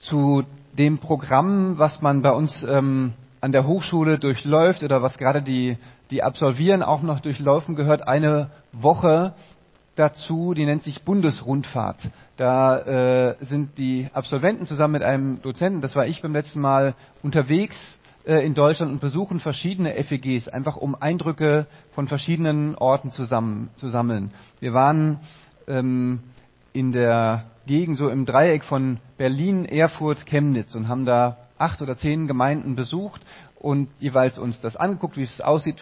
zu dem Programm, was man bei uns ähm, an der Hochschule durchläuft oder was gerade die, die Absolvieren auch noch durchlaufen, gehört eine Woche dazu, die nennt sich Bundesrundfahrt. Da äh, sind die Absolventen zusammen mit einem Dozenten, das war ich beim letzten Mal, unterwegs äh, in Deutschland und besuchen verschiedene FEGs, einfach um Eindrücke von verschiedenen Orten zusammen, zu sammeln. Wir waren ähm, in der Gegend, so im Dreieck von Berlin, Erfurt, Chemnitz und haben da acht oder zehn Gemeinden besucht und jeweils uns das angeguckt, wie es aussieht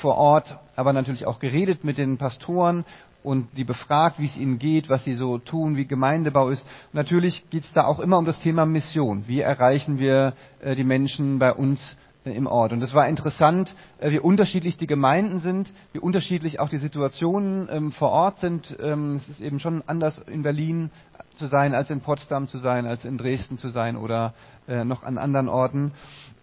vor Ort, aber natürlich auch geredet mit den Pastoren und die befragt, wie es ihnen geht, was sie so tun, wie Gemeindebau ist. Und natürlich geht es da auch immer um das Thema Mission. Wie erreichen wir äh, die Menschen bei uns äh, im Ort? Und es war interessant, äh, wie unterschiedlich die Gemeinden sind, wie unterschiedlich auch die Situationen ähm, vor Ort sind. Ähm, es ist eben schon anders in Berlin zu sein, als in Potsdam zu sein, als in Dresden zu sein oder äh, noch an anderen Orten.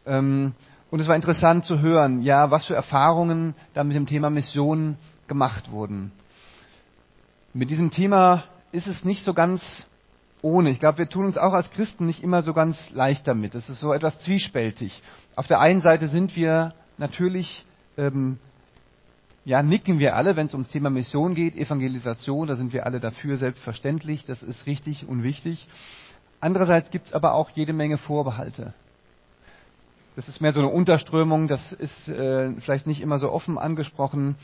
Ähm, und es war interessant zu hören, ja, was für Erfahrungen da mit dem Thema Mission gemacht wurden. Mit diesem Thema ist es nicht so ganz ohne. Ich glaube, wir tun uns auch als Christen nicht immer so ganz leicht damit. Es ist so etwas zwiespältig. Auf der einen Seite sind wir natürlich, ähm, ja, nicken wir alle, wenn es ums Thema Mission geht, Evangelisation, da sind wir alle dafür, selbstverständlich, das ist richtig und wichtig. Andererseits gibt es aber auch jede Menge Vorbehalte. Das ist mehr so eine Unterströmung, das ist äh, vielleicht nicht immer so offen angesprochen.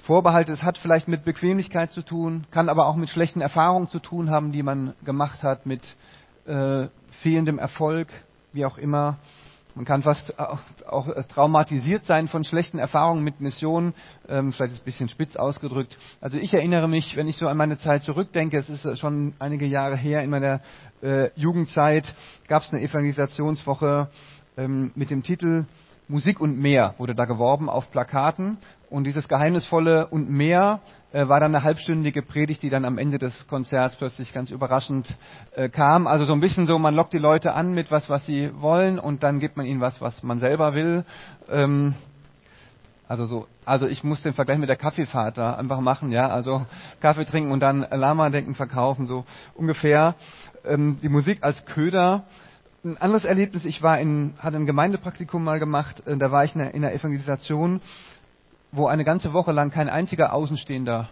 Vorbehalte, es hat vielleicht mit Bequemlichkeit zu tun, kann aber auch mit schlechten Erfahrungen zu tun haben, die man gemacht hat, mit äh, fehlendem Erfolg, wie auch immer. Man kann fast auch, auch traumatisiert sein von schlechten Erfahrungen mit Missionen, ähm, vielleicht ist ein bisschen spitz ausgedrückt. Also ich erinnere mich, wenn ich so an meine Zeit zurückdenke, es ist schon einige Jahre her, in meiner äh, Jugendzeit gab es eine Evangelisationswoche ähm, mit dem Titel Musik und mehr wurde da geworben auf Plakaten und dieses geheimnisvolle und mehr äh, war dann eine halbstündige Predigt, die dann am Ende des Konzerts plötzlich ganz überraschend äh, kam. Also so ein bisschen so, man lockt die Leute an mit was, was sie wollen und dann gibt man ihnen was, was man selber will. Ähm, also so, also ich muss den Vergleich mit der Kaffeefahrt da einfach machen, ja. Also Kaffee trinken und dann Lama denken, verkaufen, so ungefähr. Ähm, die Musik als Köder ein anderes Erlebnis, ich war in, hatte ein Gemeindepraktikum mal gemacht, äh, da war ich in einer, in einer Evangelisation, wo eine ganze Woche lang kein einziger Außenstehender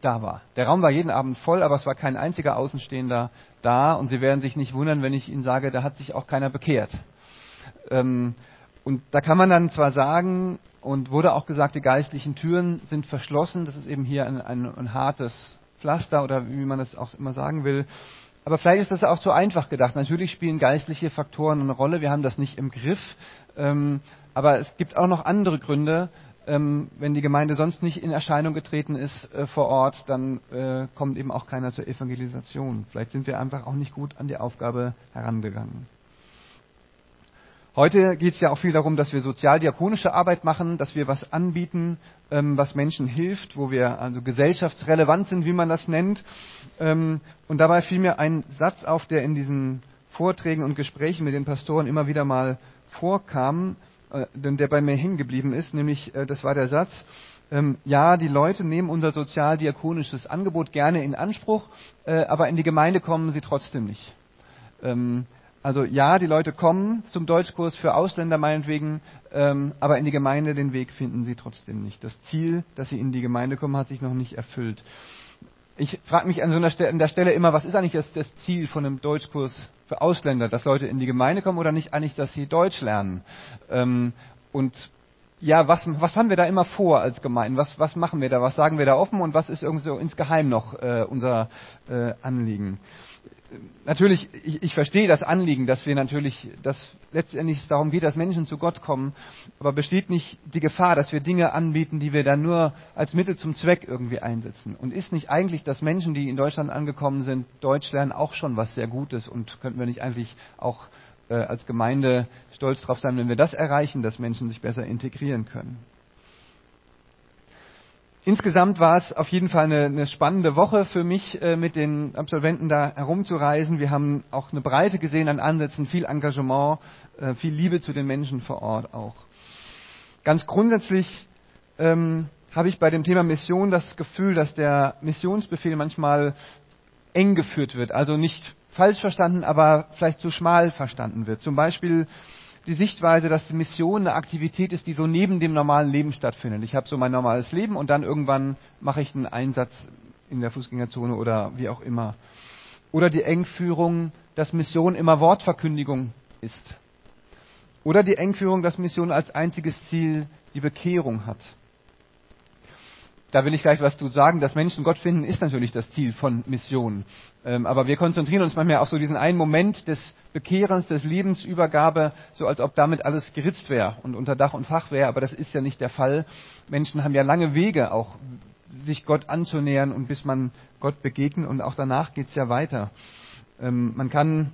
da war. Der Raum war jeden Abend voll, aber es war kein einziger Außenstehender da und Sie werden sich nicht wundern, wenn ich Ihnen sage, da hat sich auch keiner bekehrt. Ähm, und da kann man dann zwar sagen, und wurde auch gesagt, die geistlichen Türen sind verschlossen, das ist eben hier ein, ein, ein hartes Pflaster oder wie man das auch immer sagen will. Aber vielleicht ist das auch zu einfach gedacht. Natürlich spielen geistliche Faktoren eine Rolle. Wir haben das nicht im Griff. Ähm, aber es gibt auch noch andere Gründe. Ähm, wenn die Gemeinde sonst nicht in Erscheinung getreten ist äh, vor Ort, dann äh, kommt eben auch keiner zur Evangelisation. Vielleicht sind wir einfach auch nicht gut an die Aufgabe herangegangen. Heute geht es ja auch viel darum, dass wir sozialdiakonische Arbeit machen, dass wir was anbieten, ähm, was Menschen hilft, wo wir also gesellschaftsrelevant sind, wie man das nennt. Ähm, und dabei fiel mir ein Satz auf, der in diesen Vorträgen und Gesprächen mit den Pastoren immer wieder mal vorkam, der bei mir hängen geblieben ist, nämlich äh, das war der Satz, ähm, ja, die Leute nehmen unser sozialdiakonisches Angebot gerne in Anspruch, äh, aber in die Gemeinde kommen sie trotzdem nicht. Ähm, also ja, die Leute kommen zum Deutschkurs für Ausländer meinetwegen, ähm, aber in die Gemeinde den Weg finden sie trotzdem nicht. Das Ziel, dass sie in die Gemeinde kommen, hat sich noch nicht erfüllt. Ich frage mich an so einer an der Stelle immer, was ist eigentlich das, das, Ziel von einem Deutschkurs für Ausländer, dass Leute in die Gemeinde kommen oder nicht eigentlich, dass sie Deutsch lernen? Ähm, und ja, was, was haben wir da immer vor als Gemeinden? Was, was machen wir da? Was sagen wir da offen und was ist irgendwie so insgeheim noch äh, unser äh, Anliegen? Natürlich, ich, ich verstehe das Anliegen, dass wir natürlich, dass letztendlich es darum geht, dass Menschen zu Gott kommen, aber besteht nicht die Gefahr, dass wir Dinge anbieten, die wir dann nur als Mittel zum Zweck irgendwie einsetzen? Und ist nicht eigentlich, dass Menschen, die in Deutschland angekommen sind, Deutsch lernen, auch schon was sehr Gutes? Und könnten wir nicht eigentlich auch äh, als Gemeinde stolz darauf sein, wenn wir das erreichen, dass Menschen sich besser integrieren können? Insgesamt war es auf jeden Fall eine, eine spannende Woche für mich, äh, mit den Absolventen da herumzureisen. Wir haben auch eine Breite gesehen an Ansätzen, viel Engagement, äh, viel Liebe zu den Menschen vor Ort auch. Ganz grundsätzlich ähm, habe ich bei dem Thema Mission das Gefühl, dass der Missionsbefehl manchmal eng geführt wird, also nicht falsch verstanden, aber vielleicht zu schmal verstanden wird. Zum Beispiel die Sichtweise, dass Mission eine Aktivität ist, die so neben dem normalen Leben stattfindet. Ich habe so mein normales Leben und dann irgendwann mache ich einen Einsatz in der Fußgängerzone oder wie auch immer. Oder die Engführung, dass Mission immer Wortverkündigung ist. Oder die Engführung, dass Mission als einziges Ziel die Bekehrung hat. Da will ich gleich was zu sagen. Dass Menschen Gott finden, ist natürlich das Ziel von Mission. Ähm, aber wir konzentrieren uns manchmal auf so diesen einen Moment des Bekehrens, des Lebensübergabe, so als ob damit alles geritzt wäre und unter Dach und Fach wäre. Aber das ist ja nicht der Fall. Menschen haben ja lange Wege, auch sich Gott anzunähern und bis man Gott begegnet und auch danach geht's ja weiter. Ähm, man kann,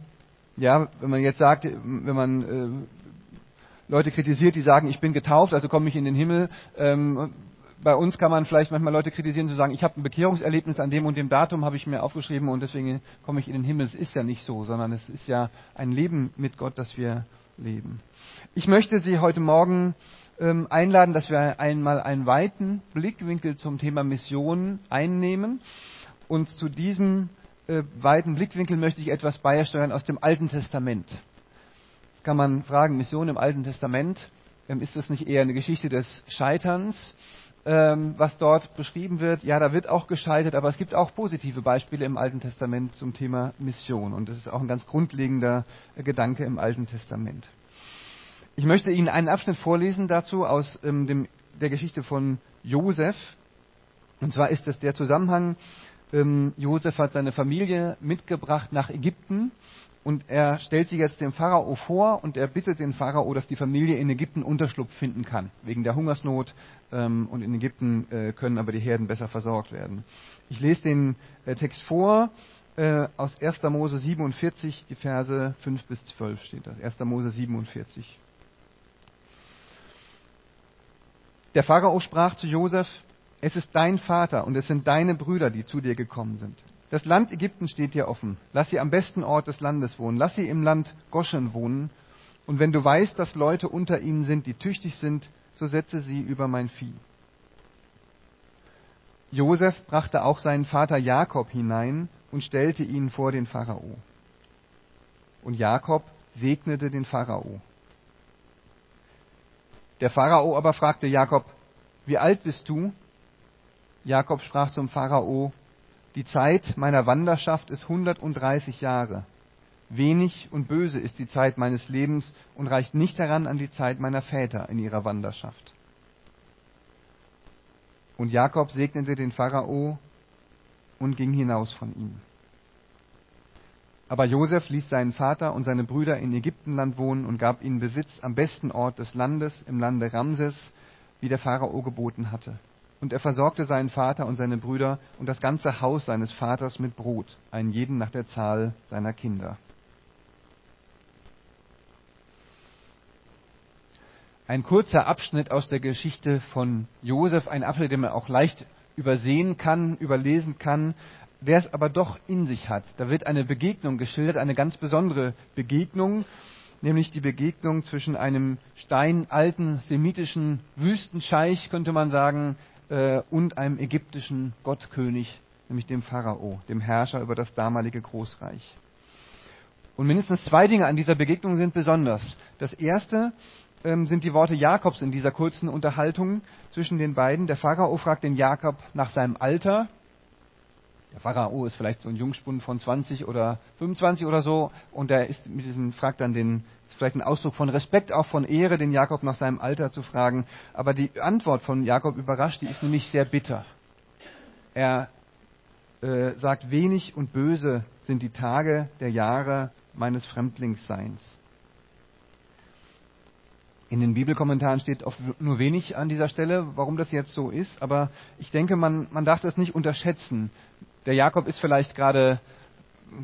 ja, wenn man jetzt sagt, wenn man äh, Leute kritisiert, die sagen, ich bin getauft, also komme ich in den Himmel, ähm, bei uns kann man vielleicht manchmal Leute kritisieren, zu sagen, ich habe ein Bekehrungserlebnis an dem und dem Datum habe ich mir aufgeschrieben und deswegen komme ich in den Himmel. Es ist ja nicht so, sondern es ist ja ein Leben mit Gott, das wir leben. Ich möchte Sie heute Morgen ähm, einladen, dass wir einmal einen weiten Blickwinkel zum Thema Mission einnehmen. Und zu diesem äh, weiten Blickwinkel möchte ich etwas beisteuern aus dem Alten Testament. Kann man fragen, Mission im Alten Testament, ähm, ist das nicht eher eine Geschichte des Scheiterns? Ähm, was dort beschrieben wird, ja, da wird auch gescheitert, aber es gibt auch positive Beispiele im Alten Testament zum Thema Mission. Und das ist auch ein ganz grundlegender äh, Gedanke im Alten Testament. Ich möchte Ihnen einen Abschnitt vorlesen dazu aus ähm, dem, der Geschichte von Josef. Und zwar ist es der Zusammenhang, ähm, Josef hat seine Familie mitgebracht nach Ägypten und er stellt sich jetzt dem Pharao vor und er bittet den Pharao, dass die Familie in Ägypten Unterschlupf finden kann, wegen der Hungersnot. Ähm, und in Ägypten äh, können aber die Herden besser versorgt werden. Ich lese den äh, Text vor äh, aus 1. Mose 47, die Verse 5 bis 12 steht das. 1. Mose 47. Der Pharao sprach zu Josef, es ist dein Vater und es sind deine Brüder, die zu dir gekommen sind. Das Land Ägypten steht dir offen. Lass sie am besten Ort des Landes wohnen. Lass sie im Land Goshen wohnen. Und wenn du weißt, dass Leute unter ihnen sind, die tüchtig sind, so setze sie über mein Vieh. Josef brachte auch seinen Vater Jakob hinein und stellte ihn vor den Pharao. Und Jakob segnete den Pharao. Der Pharao aber fragte Jakob, wie alt bist du? Jakob sprach zum Pharao, die Zeit meiner Wanderschaft ist 130 Jahre. Wenig und böse ist die Zeit meines Lebens und reicht nicht heran an die Zeit meiner Väter in ihrer Wanderschaft. Und Jakob segnete den Pharao und ging hinaus von ihm. Aber Josef ließ seinen Vater und seine Brüder in Ägyptenland wohnen und gab ihnen Besitz am besten Ort des Landes, im Lande Ramses, wie der Pharao geboten hatte. Und er versorgte seinen Vater und seine Brüder und das ganze Haus seines Vaters mit Brot, einen jeden nach der Zahl seiner Kinder. Ein kurzer Abschnitt aus der Geschichte von Josef, ein Abschnitt, den man auch leicht übersehen kann, überlesen kann, der es aber doch in sich hat. Da wird eine Begegnung geschildert, eine ganz besondere Begegnung, nämlich die Begegnung zwischen einem steinalten semitischen Wüstenscheich, könnte man sagen, äh, und einem ägyptischen Gottkönig, nämlich dem Pharao, dem Herrscher über das damalige Großreich. Und mindestens zwei Dinge an dieser Begegnung sind besonders. Das erste ähm, sind die Worte Jakobs in dieser kurzen Unterhaltung zwischen den beiden. Der Pharao fragt den Jakob nach seinem Alter. Der Pharao ist vielleicht so ein Jungspund von 20 oder 25 oder so und er ist mit diesem fragt dann den vielleicht ein Ausdruck von Respekt, auch von Ehre, den Jakob nach seinem Alter zu fragen. Aber die Antwort von Jakob überrascht, die ist nämlich sehr bitter. Er äh, sagt, wenig und böse sind die Tage der Jahre meines Fremdlingsseins. In den Bibelkommentaren steht oft nur wenig an dieser Stelle, warum das jetzt so ist, aber ich denke, man, man darf das nicht unterschätzen. Der Jakob ist vielleicht gerade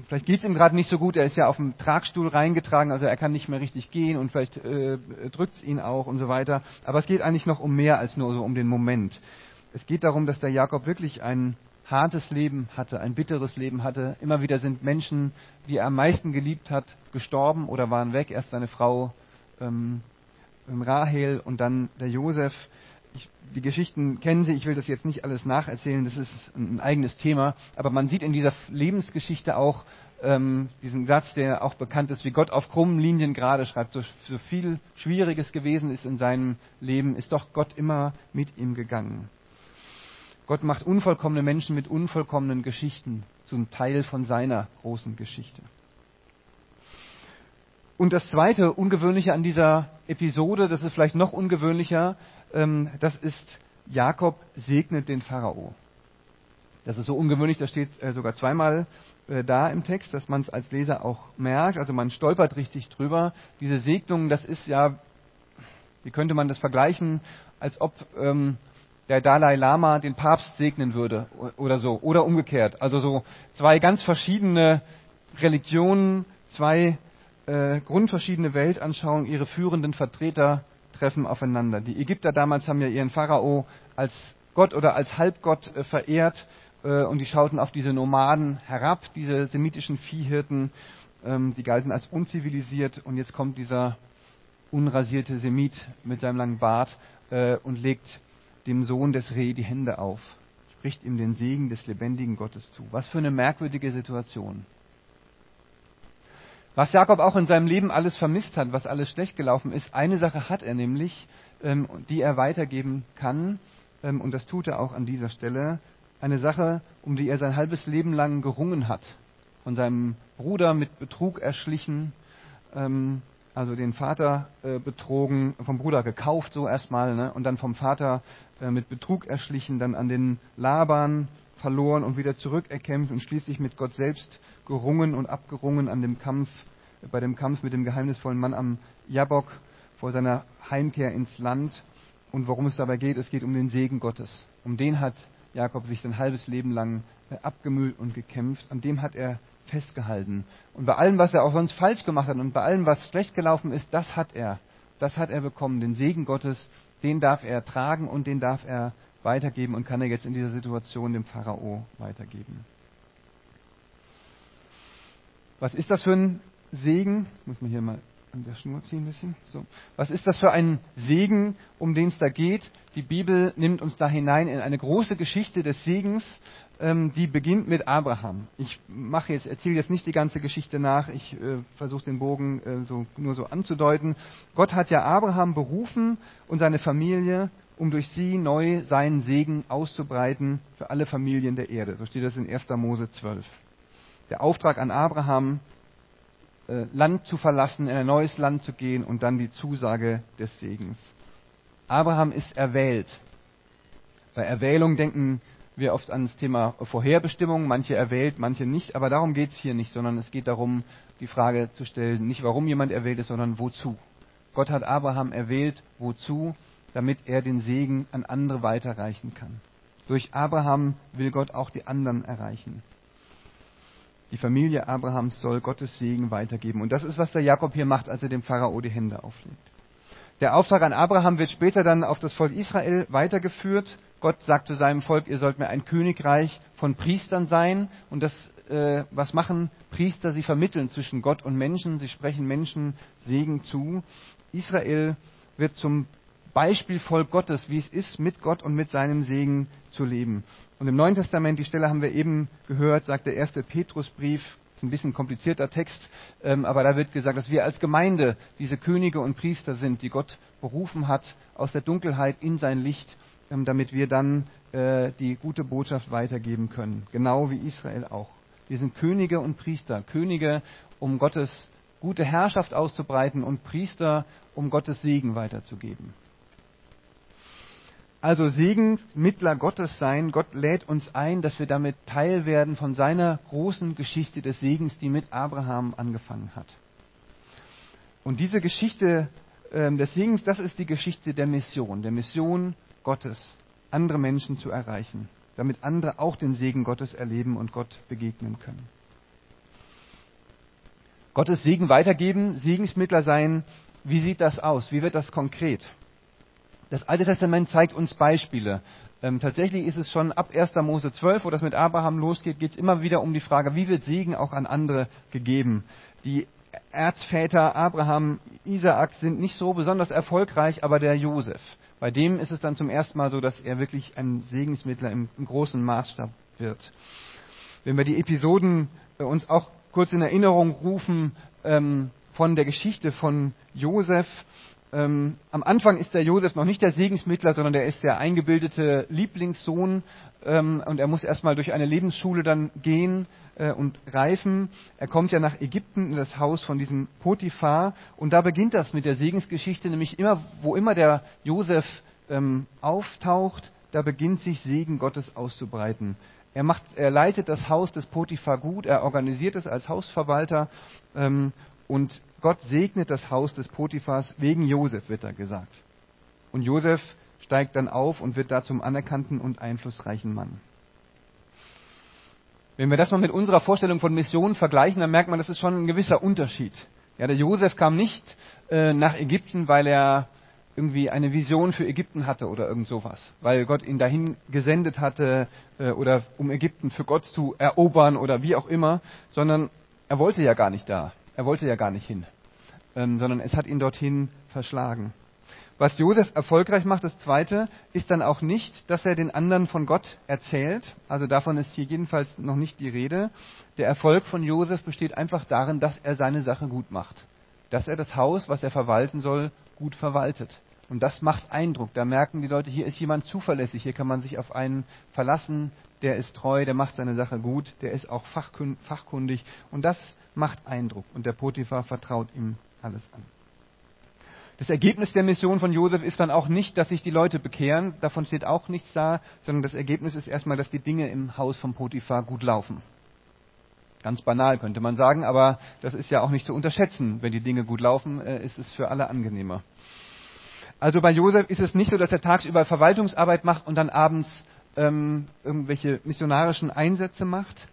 vielleicht geht es ihm gerade nicht so gut, er ist ja auf dem Tragstuhl reingetragen, also er kann nicht mehr richtig gehen und vielleicht äh, drückt es ihn auch und so weiter. Aber es geht eigentlich noch um mehr als nur so um den Moment. Es geht darum, dass der Jakob wirklich ein hartes Leben hatte, ein bitteres Leben hatte. Immer wieder sind Menschen, die er am meisten geliebt hat, gestorben oder waren weg. Erst seine Frau ähm, Rahel und dann der Josef ich, die Geschichten kennen Sie, ich will das jetzt nicht alles nacherzählen, das ist ein eigenes Thema, aber man sieht in dieser Lebensgeschichte auch, ähm, diesen Satz, der auch bekannt ist, wie Gott auf krummen Linien gerade schreibt, so, so viel Schwieriges gewesen ist in seinem Leben, ist doch Gott immer mit ihm gegangen. Gott macht unvollkommene Menschen mit unvollkommenen Geschichten zum Teil von seiner großen Geschichte. Und das zweite Ungewöhnliche an dieser Episode, das ist vielleicht noch ungewöhnlicher, das ist, Jakob segnet den Pharao. Das ist so ungewöhnlich, das steht äh, sogar zweimal äh, da im Text, dass man es als Leser auch merkt. Also man stolpert richtig drüber. Diese Segnung, das ist ja, wie könnte man das vergleichen, als ob ähm, der Dalai Lama den Papst segnen würde oder so. Oder umgekehrt. Also so zwei ganz verschiedene Religionen, zwei äh, grundverschiedene Weltanschauungen, ihre führenden Vertreter treffen aufeinander. Die Ägypter damals haben ja ihren Pharao als Gott oder als Halbgott äh, verehrt äh, und die schauten auf diese Nomaden herab, diese semitischen Viehhirten, ähm, die galten als unzivilisiert und jetzt kommt dieser unrasierte Semit mit seinem langen Bart äh, und legt dem Sohn des Reh die Hände auf, spricht ihm den Segen des lebendigen Gottes zu. Was für eine merkwürdige Situation. Was Jakob auch in seinem Leben alles vermisst hat, was alles schlecht gelaufen ist, eine Sache hat er nämlich, ähm, die er weitergeben kann, ähm, und das tut er auch an dieser Stelle, eine Sache, um die er sein halbes Leben lang gerungen hat. Von seinem Bruder mit Betrug erschlichen, ähm, also den Vater äh, betrogen, vom Bruder gekauft so erstmal, ne? und dann vom Vater äh, mit Betrug erschlichen, dann an den Laban verloren und wieder zurückerkämpft und schließlich mit Gott selbst gerungen und abgerungen an dem Kampf, bei dem Kampf mit dem geheimnisvollen Mann am Jabok vor seiner Heimkehr ins Land. Und worum es dabei geht, es geht um den Segen Gottes. Um den hat Jakob sich sein halbes Leben lang äh, abgemüht und gekämpft. An dem hat er festgehalten. Und bei allem, was er auch sonst falsch gemacht hat und bei allem, was schlecht gelaufen ist, das hat er. Das hat er bekommen. Den Segen Gottes, den darf er tragen und den darf er weitergeben und kann er jetzt in dieser Situation dem Pharao weitergeben. Was ist das für ein Segen? Muss man hier mal an der Schnur ziehen ein bisschen. So. Was ist das für ein Segen, um den es da geht? Die Bibel nimmt uns da hinein in eine große Geschichte des Segens, ähm, die beginnt mit Abraham. Ich mache jetzt, erzähle jetzt nicht die ganze Geschichte nach, ich äh, versuche den Bogen äh, so, nur so anzudeuten. Gott hat ja Abraham berufen und seine Familie, um durch sie neu seinen Segen auszubreiten für alle Familien der Erde. So steht das in 1. Mose 12. Der Auftrag an Abraham, äh, Land zu verlassen, in ein neues Land zu gehen und dann die Zusage des Segens. Abraham ist erwählt. Bei Erwählung denken wir oft an das Thema Vorherbestimmung, manche erwählt, manche nicht, aber darum geht es hier nicht, sondern es geht darum, die Frage zu stellen, nicht warum jemand erwählt ist, sondern wozu. Gott hat Abraham erwählt, wozu? Damit er den Segen an andere weiterreichen kann. Durch Abraham will Gott auch die anderen erreichen. Die Familie Abrahams soll Gottes Segen weitergeben. Und das ist, was der Jakob hier macht, als er dem Pharao die Hände auflegt. Der Auftrag an Abraham wird später dann auf das Volk Israel weitergeführt. Gott sagt zu seinem Volk, ihr sollt mir ein Königreich von Priestern sein. Und das, äh, was machen Priester? Sie vermitteln zwischen Gott und Menschen. Sie sprechen Menschen Segen zu. Israel wird zum Beispielvolk Gottes, wie es ist, mit Gott und mit seinem Segen zu leben. Und im Neuen Testament, die Stelle haben wir eben gehört, sagt der erste Petrusbrief, ist ein bisschen komplizierter Text, ähm, aber da wird gesagt, dass wir als Gemeinde diese Könige und Priester sind, die Gott berufen hat aus der Dunkelheit in sein Licht, ähm, damit wir dann äh, die gute Botschaft weitergeben können. Genau wie Israel auch. Wir sind Könige und Priester. Könige, um Gottes gute Herrschaft auszubreiten und Priester, um Gottes Segen weiterzugeben also Segensmittler Gottes sein. Gott lädt uns ein, dass wir damit Teil werden von seiner großen Geschichte des Segens, die mit Abraham angefangen hat. Und diese Geschichte äh, des Segens, das ist die Geschichte der Mission, der Mission Gottes, andere Menschen zu erreichen, damit andere auch den Segen Gottes erleben und Gott begegnen können. Gottes Segen weitergeben, Segensmittler sein, wie sieht das aus? Wie wird das konkret? Das Alte Testament zeigt uns Beispiele. Ähm, tatsächlich ist es schon ab 1. Mose 12, wo das mit Abraham losgeht, geht es immer wieder um die Frage, wie wird Segen auch an andere gegeben. Die Erzväter Abraham, Isaak sind nicht so besonders erfolgreich, aber der Josef, bei dem ist es dann zum ersten Mal so, dass er wirklich ein Segensmittler im, im großen Maßstab wird. Wenn wir die Episoden äh, uns auch kurz in Erinnerung rufen ähm, von der Geschichte von Josef. Ähm, am Anfang ist der Josef noch nicht der Segensmittler, sondern der ist der eingebildete Lieblingssohn ähm, und er muss erstmal durch eine Lebensschule dann gehen äh, und reifen. Er kommt ja nach Ägypten in das Haus von diesem Potiphar und da beginnt das mit der Segensgeschichte, nämlich immer, wo immer der Josef ähm, auftaucht, da beginnt sich Segen Gottes auszubreiten. Er, macht, er leitet das Haus des Potiphar gut, er organisiert es als Hausverwalter ähm, und Gott segnet das Haus des Potiphars wegen Josef, wird da gesagt. Und Josef steigt dann auf und wird da zum anerkannten und einflussreichen Mann. Wenn wir das mal mit unserer Vorstellung von Mission vergleichen, dann merkt man, das ist schon ein gewisser Unterschied. Ja, der Josef kam nicht äh, nach Ägypten, weil er irgendwie eine Vision für Ägypten hatte oder irgend sowas, weil Gott ihn dahin gesendet hatte äh, oder um Ägypten für Gott zu erobern oder wie auch immer, sondern er wollte ja gar nicht da, er wollte ja gar nicht hin, ähm, sondern es hat ihn dorthin verschlagen. Was Josef erfolgreich macht, das zweite, ist dann auch nicht, dass er den anderen von Gott erzählt. Also davon ist hier jedenfalls noch nicht die Rede. Der Erfolg von Josef besteht einfach darin, dass er seine Sache gut macht. Dass er das Haus, was er verwalten soll, gut verwaltet. Und das macht Eindruck. Da merken die Leute, hier ist jemand zuverlässig, hier kann man sich auf einen verlassen, der ist treu, der macht seine Sache gut, der ist auch fachkundig. Und das macht Eindruck. Und der Potiphar vertraut ihm alles an. Das Ergebnis der Mission von Josef ist dann auch nicht, dass sich die Leute bekehren, davon steht auch nichts da, sondern das Ergebnis ist erstmal, dass die Dinge im Haus von Potiphar gut laufen. Ganz banal könnte man sagen, aber das ist ja auch nicht zu unterschätzen. Wenn die Dinge gut laufen, äh, ist es für alle angenehmer. Also bei Josef ist es nicht so, dass er tagsüber Verwaltungsarbeit macht und dann abends ähm, irgendwelche missionarischen Einsätze macht,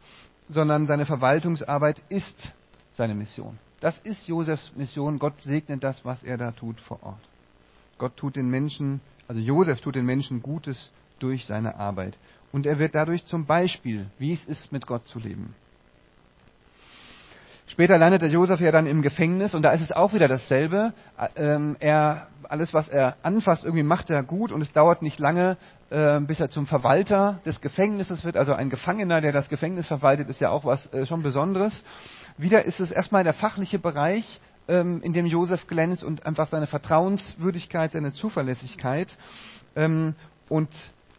sondern seine Verwaltungsarbeit ist seine Mission. Das ist Josefs Mission. Gott segnet das, was er da tut vor Ort. Gott tut den Menschen, also Josef tut den Menschen Gutes durch seine Arbeit. Und er wird dadurch zum Beispiel, wie es ist, mit Gott zu leben. Später landet der Josef ja dann im Gefängnis und da ist es auch wieder dasselbe. Ähm, er, alles, was er anfasst, irgendwie macht er gut und es dauert nicht lange, äh, bis er zum Verwalter des Gefängnisses wird. Also ein Gefangener, der das Gefängnis verwaltet, ist ja auch was äh, schon Besonderes. Wieder ist es erstmal der fachliche Bereich, ähm, in dem Josef glänzt und einfach seine Vertrauenswürdigkeit, seine Zuverlässigkeit. Ähm, und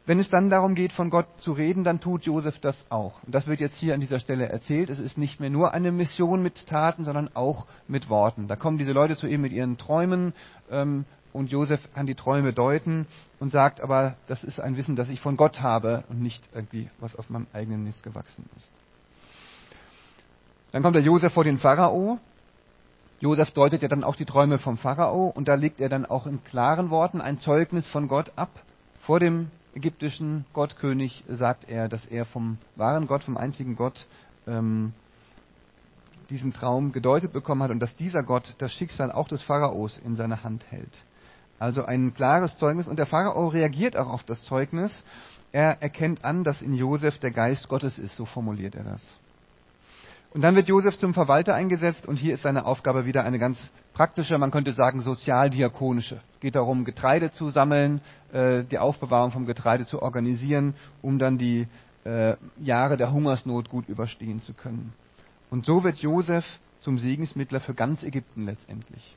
wenn es dann darum geht, von Gott zu reden, dann tut Josef das auch. Und das wird jetzt hier an dieser Stelle erzählt. Es ist nicht mehr nur eine Mission mit Taten, sondern auch mit Worten. Da kommen diese Leute zu ihm mit ihren Träumen ähm, und Josef kann die Träume deuten und sagt aber, das ist ein Wissen, das ich von Gott habe und nicht irgendwie, was auf meinem eigenen Mist gewachsen ist. Dann kommt der Josef vor den Pharao. Josef deutet ja dann auch die Träume vom Pharao und da legt er dann auch in klaren Worten ein Zeugnis von Gott ab. Vor dem ägyptischen Gottkönig sagt er, dass er vom wahren Gott, vom einzigen Gott, ähm, diesen Traum gedeutet bekommen hat und dass dieser Gott das Schicksal auch des Pharaos in seiner Hand hält. Also ein klares Zeugnis und der Pharao reagiert auch auf das Zeugnis. Er erkennt an, dass in Josef der Geist Gottes ist, so formuliert er das. Und dann wird Josef zum Verwalter eingesetzt und hier ist seine Aufgabe wieder eine ganz praktische, man könnte sagen sozialdiakonische. Es geht darum, Getreide zu sammeln, äh, die Aufbewahrung vom Getreide zu organisieren, um dann die äh, Jahre der Hungersnot gut überstehen zu können. Und so wird Josef zum Segensmittler für ganz Ägypten letztendlich.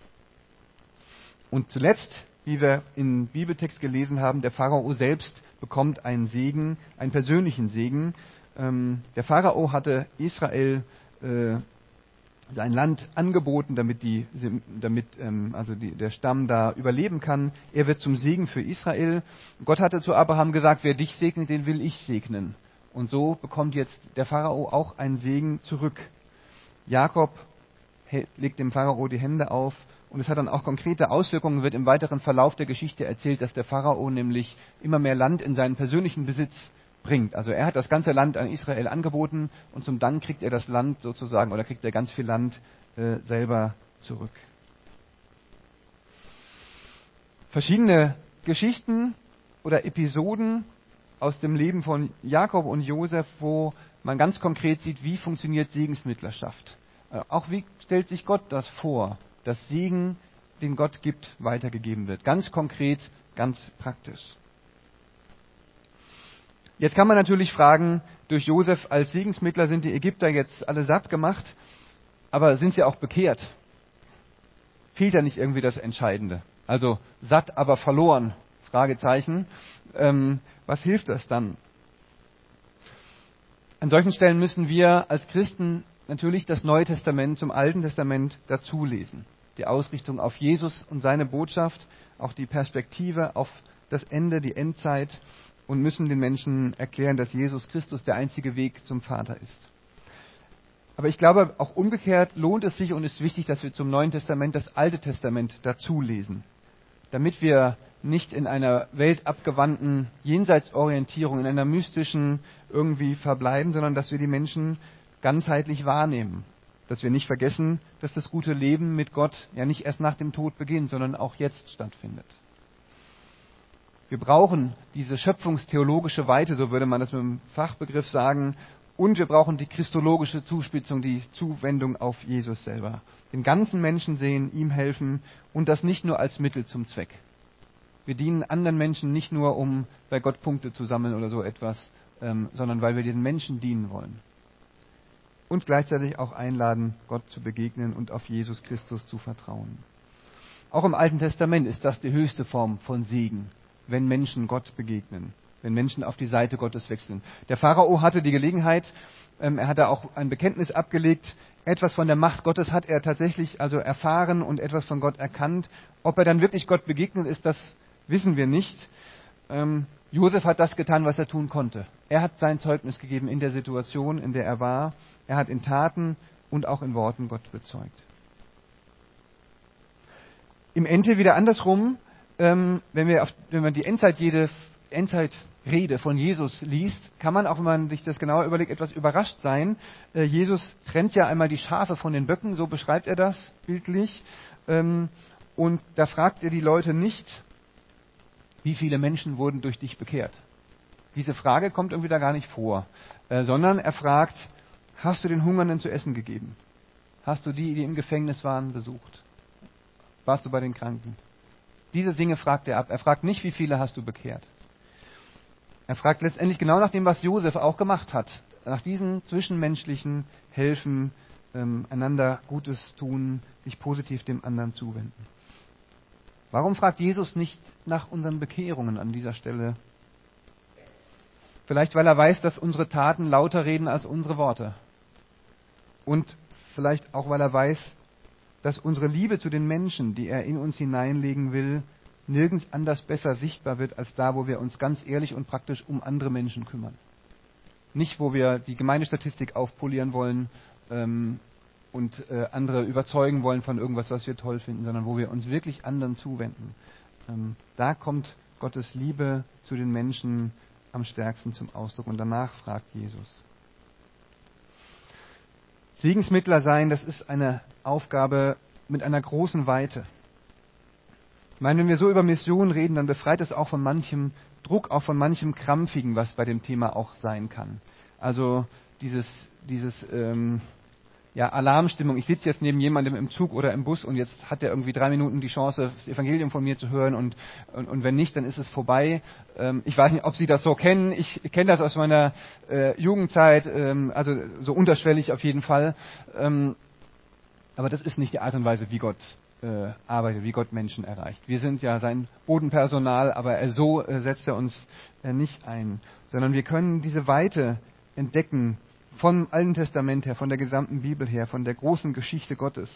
Und zuletzt, wie wir im Bibeltext gelesen haben, der Pharao selbst bekommt einen Segen, einen persönlichen Segen. Ähm, der Pharao hatte Israel äh, sein Land angeboten, damit, die, damit ähm, also die, der Stamm da überleben kann. Er wird zum Segen für Israel. Gott hatte zu Abraham gesagt, wer dich segnet, den will ich segnen. Und so bekommt jetzt der Pharao auch einen Segen zurück. Jakob legt dem Pharao die Hände auf und es hat dann auch konkrete Auswirkungen, wird im weiteren Verlauf der Geschichte erzählt, dass der Pharao nämlich immer mehr Land in seinen persönlichen Besitz bringt. Also er hat das ganze Land an Israel angeboten und zum Dank kriegt er das Land sozusagen oder kriegt er ganz viel Land äh, selber zurück. Verschiedene Geschichten oder Episoden aus dem Leben von Jakob und Josef, wo man ganz konkret sieht, wie funktioniert Segensmittlerschaft. Äh, auch wie stellt sich Gott das vor, dass Segen, den Gott gibt, weitergegeben wird. Ganz konkret, ganz praktisch. Jetzt kann man natürlich fragen, durch Josef als Segensmittler sind die Ägypter jetzt alle satt gemacht. aber sind sie auch bekehrt? Fehlt da nicht irgendwie das Entscheidende? Also satt, aber verloren? Fragezeichen. Ähm, was hilft das dann? An solchen Stellen müssen wir als Christen natürlich das Neue Testament zum Alten Testament dazulesen. Die Ausrichtung auf Jesus und seine Botschaft, auch die Perspektive auf das Ende, die Endzeit und müssen den Menschen erklären, dass Jesus Christus der einzige Weg zum Vater ist. Aber ich glaube, auch umgekehrt lohnt es sich und ist wichtig, dass wir zum Neuen Testament das Alte Testament dazulesen, damit wir nicht in einer weltabgewandten Jenseitsorientierung, in einer mystischen irgendwie verbleiben, sondern dass wir die Menschen ganzheitlich wahrnehmen. Dass wir nicht vergessen, dass das gute Leben mit Gott ja nicht erst nach dem Tod beginnt, sondern auch jetzt stattfindet. Wir brauchen diese schöpfungstheologische Weite, so würde man das mit dem Fachbegriff sagen, und wir brauchen die christologische Zuspitzung, die Zuwendung auf Jesus selber. Den ganzen Menschen sehen, ihm helfen und das nicht nur als Mittel zum Zweck. Wir dienen anderen Menschen nicht nur, um bei Gott Punkte zu sammeln oder so etwas, ähm, sondern weil wir den Menschen dienen wollen. Und gleichzeitig auch einladen, Gott zu begegnen und auf Jesus Christus zu vertrauen. Auch im Alten Testament ist das die höchste Form von Segen, wenn Menschen Gott begegnen, wenn Menschen auf die Seite Gottes wechseln. Der Pharao hatte die Gelegenheit, ähm, er hatte auch ein Bekenntnis abgelegt, etwas von der Macht Gottes hat er tatsächlich also erfahren und etwas von Gott erkannt. Ob er dann wirklich Gott begegnet ist, das wissen wir nicht. Ähm, Josef hat das getan, was er tun konnte. Er hat sein Zeugnis gegeben in der Situation, in der er war. Er hat in Taten und auch in Worten Gott bezeugt. Im Ende wieder andersrum, ähm, wenn, wir auf, wenn man die Endzeit, jede Endzeitrede von Jesus liest, kann man, auch wenn man sich das genauer überlegt, etwas überrascht sein. Äh, Jesus trennt ja einmal die Schafe von den Böcken, so beschreibt er das bildlich. Ähm, und da fragt er die Leute nicht, wie viele Menschen wurden durch dich bekehrt? Diese Frage kommt irgendwie da gar nicht vor, äh, sondern er fragt, hast du den Hungernden zu essen gegeben? Hast du die, die im Gefängnis waren, besucht? Warst du bei den Kranken? Diese Dinge fragt er ab. Er fragt nicht, wie viele hast du bekehrt. Er fragt letztendlich genau nach dem, was Josef auch gemacht hat. Nach diesem zwischenmenschlichen Helfen, ähm, einander Gutes tun, sich positiv dem anderen zuwenden. Warum fragt Jesus nicht nach unseren Bekehrungen an dieser Stelle? Vielleicht weil er weiß, dass unsere Taten lauter reden als unsere Worte. Und vielleicht auch weil er weiß, dass unsere Liebe zu den Menschen, die er in uns hineinlegen will, nirgends anders besser sichtbar wird als da, wo wir uns ganz ehrlich und praktisch um andere Menschen kümmern. Nicht, wo wir die Gemeindestatistik aufpolieren wollen ähm, und äh, andere überzeugen wollen von irgendwas, was wir toll finden, sondern wo wir uns wirklich anderen zuwenden. Ähm, da kommt Gottes Liebe zu den Menschen am stärksten zum Ausdruck und danach fragt Jesus. Segensmittler sein, das ist eine Aufgabe mit einer großen Weite. Ich meine, wenn wir so über Mission reden, dann befreit es auch von manchem Druck, auch von manchem Krampfigen, was bei dem Thema auch sein kann. Also dieses, dieses ähm, ja, Alarmstimmung. Ich sitze jetzt neben jemandem im Zug oder im Bus und jetzt hat er irgendwie drei Minuten die Chance, das Evangelium von mir zu hören und, und, und wenn nicht, dann ist es vorbei. Ähm, ich weiß nicht, ob Sie das so kennen. Ich kenne das aus meiner äh, Jugendzeit, ähm, also so unterschwellig auf jeden Fall. Ähm, aber das ist nicht die Art und Weise, wie Gott äh, arbeitet, wie Gott Menschen erreicht. Wir sind ja sein Bodenpersonal, aber er, so äh, setzt er uns äh, nicht ein, sondern wir können diese Weite entdecken, vom Alten Testament her, von der gesamten Bibel her, von der großen Geschichte Gottes,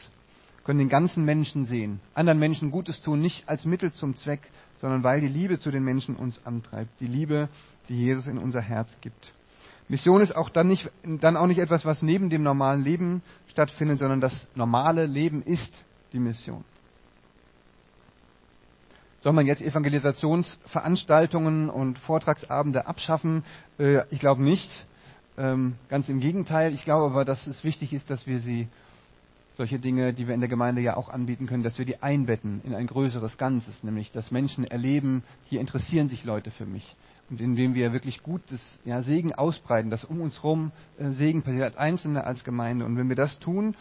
können den ganzen Menschen sehen, anderen Menschen Gutes tun, nicht als Mittel zum Zweck, sondern weil die Liebe zu den Menschen uns antreibt, die Liebe, die Jesus in unser Herz gibt. Mission ist auch dann, nicht, dann auch nicht etwas, was neben dem normalen Leben stattfindet, sondern das normale Leben ist die Mission. Soll man jetzt Evangelisationsveranstaltungen und Vortragsabende abschaffen? Äh, ich glaube nicht. Ähm, ganz im Gegenteil. Ich glaube aber, dass es wichtig ist, dass wir sie, solche Dinge, die wir in der Gemeinde ja auch anbieten können, dass wir die einbetten in ein größeres Ganzes, nämlich dass Menschen erleben, hier interessieren sich Leute für mich. Und indem wir wirklich gutes ja, Segen ausbreiten, dass um uns herum äh, Segen passiert, als Einzelne, als Gemeinde. Und wenn wir das tun,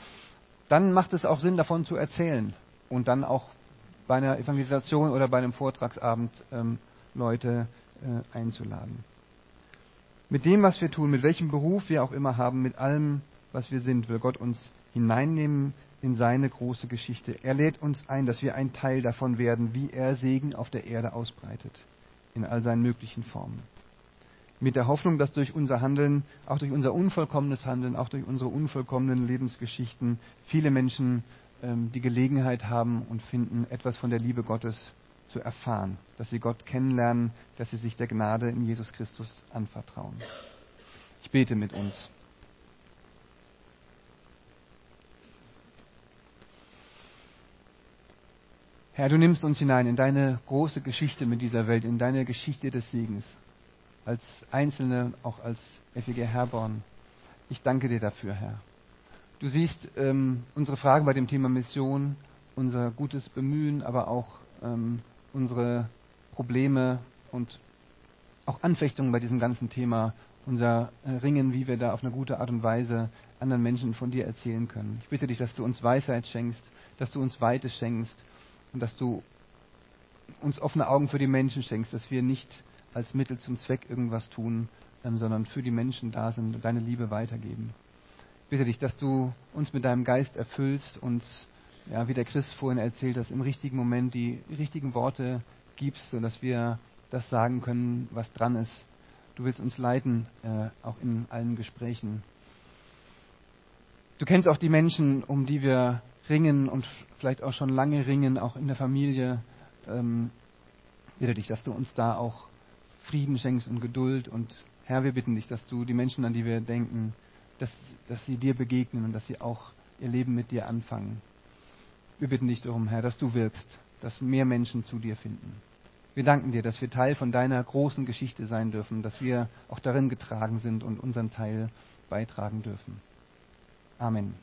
dann macht es auch Sinn, davon zu erzählen. Und dann auch bei einer Evangelisation oder bei einem Vortragsabend ähm, Leute äh, einzuladen. Mit dem, was wir tun, mit welchem Beruf wir auch immer haben, mit allem, was wir sind, will Gott uns hineinnehmen in seine große Geschichte. Er lädt uns ein, dass wir ein Teil davon werden, wie er Segen auf der Erde ausbreitet, in all seinen möglichen Formen. Mit der Hoffnung, dass durch unser Handeln, auch durch unser unvollkommenes Handeln, auch durch unsere unvollkommenen Lebensgeschichten viele Menschen ähm, die Gelegenheit haben und finden, etwas von der Liebe Gottes zu erfahren, dass sie Gott kennenlernen, dass sie sich der Gnade in Jesus Christus anvertrauen. Ich bete mit uns. Herr, du nimmst uns hinein in deine große Geschichte mit dieser Welt, in deine Geschichte des Segens, als Einzelne, auch als FEG Herborn. Ich danke dir dafür, Herr. Du siehst ähm, unsere Fragen bei dem Thema Mission, unser gutes Bemühen, aber auch ähm, unsere Probleme und auch Anfechtungen bei diesem ganzen Thema, unser äh, Ringen, wie wir da auf eine gute Art und Weise anderen Menschen von dir erzählen können. Ich bitte dich, dass du uns Weisheit schenkst, dass du uns Weite schenkst und dass du uns offene Augen für die Menschen schenkst, dass wir nicht als Mittel zum Zweck irgendwas tun, ähm, sondern für die Menschen da sind und deine Liebe weitergeben. Ich bitte dich, dass du uns mit deinem Geist erfüllst und ja, wie der Christ vorhin erzählt, dass im richtigen Moment die richtigen Worte gibst, sodass wir das sagen können, was dran ist. Du willst uns leiten, äh, auch in allen Gesprächen. Du kennst auch die Menschen, um die wir ringen und vielleicht auch schon lange ringen, auch in der Familie. Ähm, bitte dich, dass du uns da auch Frieden schenkst und Geduld. Und Herr, wir bitten dich, dass du die Menschen, an die wir denken, dass, dass sie dir begegnen und dass sie auch ihr Leben mit dir anfangen. Wir bitten dich darum, Herr, dass du wirkst, dass mehr Menschen zu dir finden. Wir danken dir, dass wir Teil von deiner großen Geschichte sein dürfen, dass wir auch darin getragen sind und unseren Teil beitragen dürfen. Amen.